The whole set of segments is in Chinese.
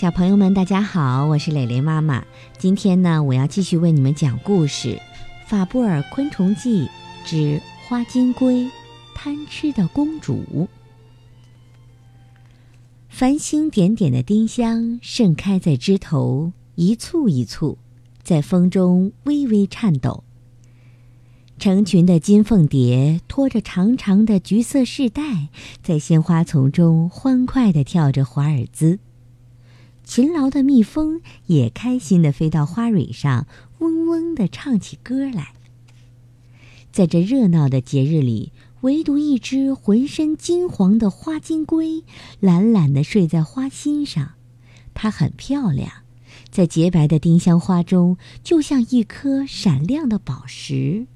小朋友们，大家好，我是蕾蕾妈妈。今天呢，我要继续为你们讲故事《法布尔昆虫记之花金龟：贪吃的公主》。繁星点点的丁香盛开在枝头，一簇一簇，在风中微微颤抖。成群的金凤蝶拖着长长的橘色饰带，在鲜花丛中欢快地跳着华尔兹。勤劳的蜜蜂也开心地飞到花蕊上，嗡嗡地唱起歌来。在这热闹的节日里，唯独一只浑身金黄的花金龟懒懒地睡在花心上。它很漂亮，在洁白的丁香花中，就像一颗闪亮的宝石。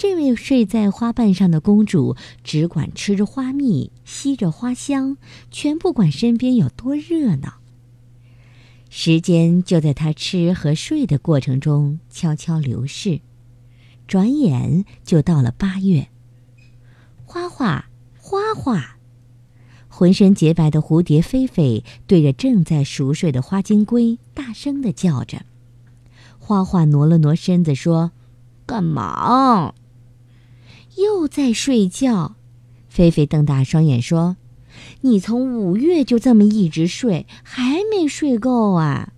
这位睡在花瓣上的公主，只管吃着花蜜，吸着花香，全不管身边有多热闹。时间就在她吃和睡的过程中悄悄流逝，转眼就到了八月。花花，花花，浑身洁白的蝴蝶菲菲对着正在熟睡的花金龟大声的叫着。花花挪了挪身子说：“干嘛？”又在睡觉。菲菲瞪大双眼说。你从五月就这么一直睡，还没睡够啊？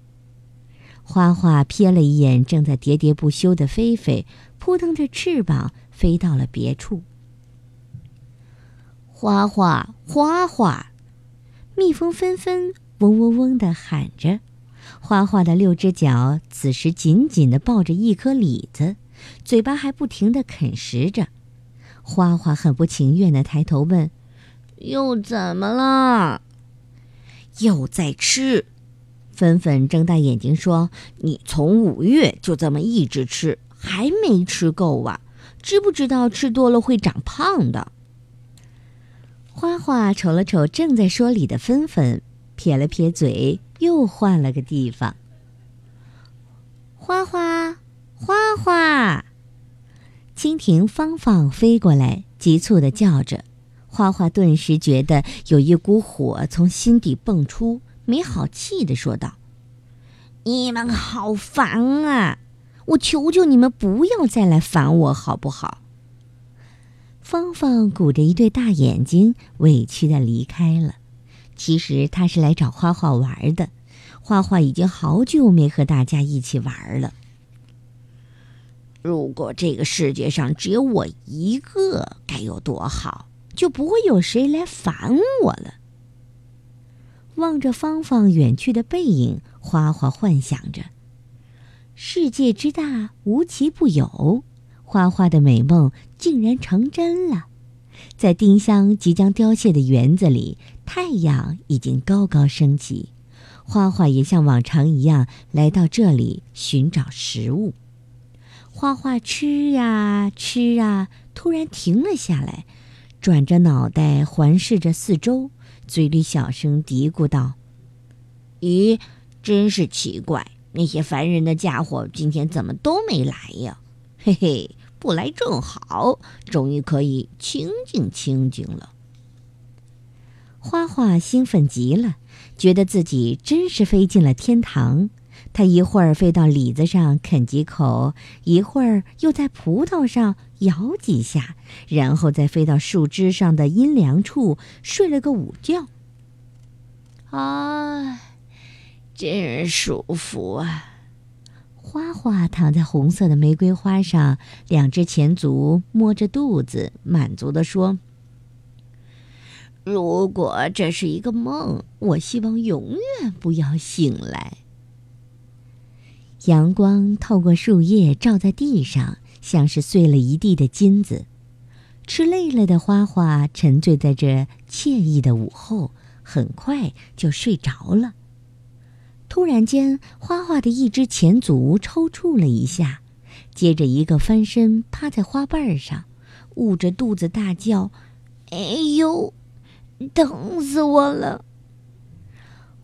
花花瞥了一眼正在喋喋不休的菲菲，扑腾着翅膀飞到了别处。花花花花，蜜蜂纷纷嗡嗡嗡地喊着。花花的六只脚此时紧紧地抱着一颗李子，嘴巴还不停地啃食着。花花很不情愿地抬头问。又怎么了？又在吃。芬芬睁大眼睛说：“你从五月就这么一直吃，还没吃够啊？知不知道吃多了会长胖的？”花花瞅了瞅正在说理的芬芬，撇了撇嘴，又换了个地方。花花，花花，蜻蜓芳芳飞过来，急促的叫着。花花顿时觉得有一股火从心底蹦出，没好气地说道：“你们好烦啊！我求求你们不要再来烦我，好不好？”芳芳鼓着一对大眼睛，委屈地离开了。其实她是来找花花玩的。花花已经好久没和大家一起玩了。如果这个世界上只有我一个，该有多好！就不会有谁来烦我了。望着芳芳远去的背影，花花幻想着：世界之大，无奇不有。花花的美梦竟然成真了。在丁香即将凋谢的园子里，太阳已经高高升起。花花也像往常一样来到这里寻找食物。花花吃呀吃啊，突然停了下来。转着脑袋环视着四周，嘴里小声嘀咕道：“咦，真是奇怪，那些烦人的家伙今天怎么都没来呀？嘿嘿，不来正好，终于可以清静清静了。”花花兴奋极了，觉得自己真是飞进了天堂。它一会儿飞到李子上啃几口，一会儿又在葡萄上摇几下，然后再飞到树枝上的阴凉处睡了个午觉。啊，真舒服啊！花花躺在红色的玫瑰花上，两只前足摸着肚子，满足地说：“如果这是一个梦，我希望永远不要醒来。”阳光透过树叶照在地上，像是碎了一地的金子。吃累了的花花沉醉在这惬意的午后，很快就睡着了。突然间，花花的一只前足抽搐了一下，接着一个翻身趴在花瓣上，捂着肚子大叫：“哎呦，疼死我了！”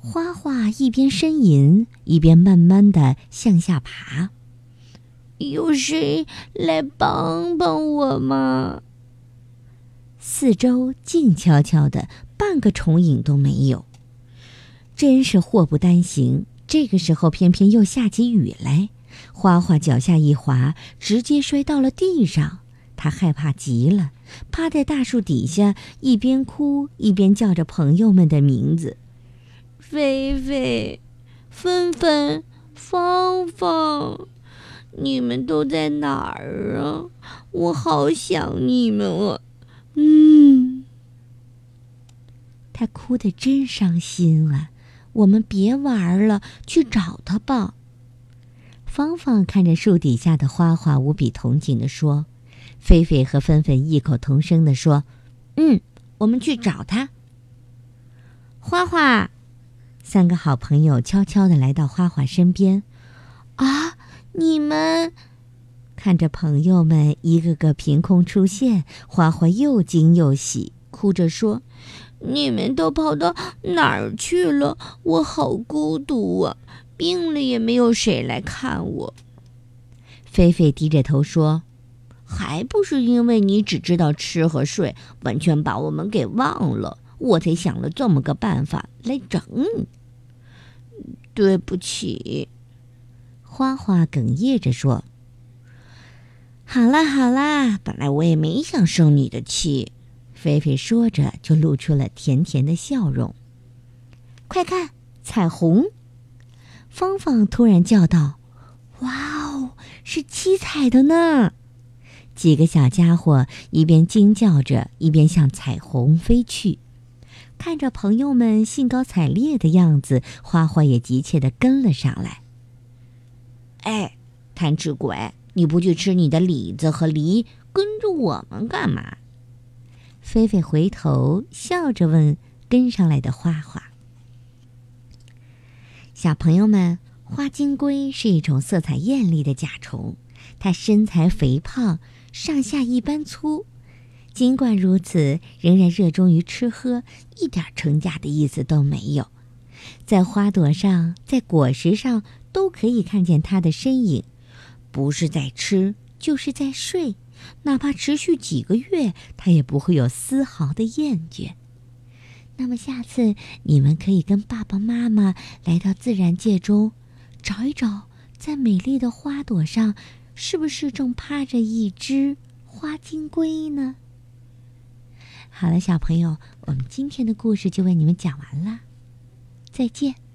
花花一边呻吟，一边慢慢的向下爬。有谁来帮帮我吗？四周静悄悄的，半个虫影都没有。真是祸不单行，这个时候偏偏又下起雨来。花花脚下一滑，直接摔到了地上。他害怕极了，趴在大树底下，一边哭一边叫着朋友们的名字：“菲菲、芬芬、芳芳，你们都在哪儿啊？我好想你们啊！”嗯，他哭得真伤心啊。我们别玩了，去找他吧。芳芳看着树底下的花花，无比同情地说：“菲菲和芬芬异口同声地说：‘嗯，我们去找他。’花花，三个好朋友悄悄地来到花花身边。啊，你们看着朋友们一个个凭空出现，花花又惊又喜，哭着说。”你们都跑到哪儿去了？我好孤独啊！病了也没有谁来看我。菲菲低着头说：“还不是因为你只知道吃和睡，完全把我们给忘了，我才想了这么个办法来整你。”对不起，花花哽咽着说：“好啦好啦，本来我也没想生你的气。”菲菲说着，就露出了甜甜的笑容。快看，彩虹！芳芳突然叫道：“哇哦，是七彩的呢！”几个小家伙一边惊叫着，一边向彩虹飞去。看着朋友们兴高采烈的样子，花花也急切的跟了上来。哎，贪吃鬼，你不去吃你的李子和梨，跟着我们干嘛？菲菲回头笑着问跟上来的花花：“小朋友们，花金龟是一种色彩艳丽的甲虫，它身材肥胖，上下一般粗。尽管如此，仍然热衷于吃喝，一点成家的意思都没有。在花朵上，在果实上，都可以看见它的身影，不是在吃，就是在睡。”哪怕持续几个月，他也不会有丝毫的厌倦。那么，下次你们可以跟爸爸妈妈来到自然界中，找一找，在美丽的花朵上，是不是正趴着一只花金龟呢？好了，小朋友，我们今天的故事就为你们讲完了，再见。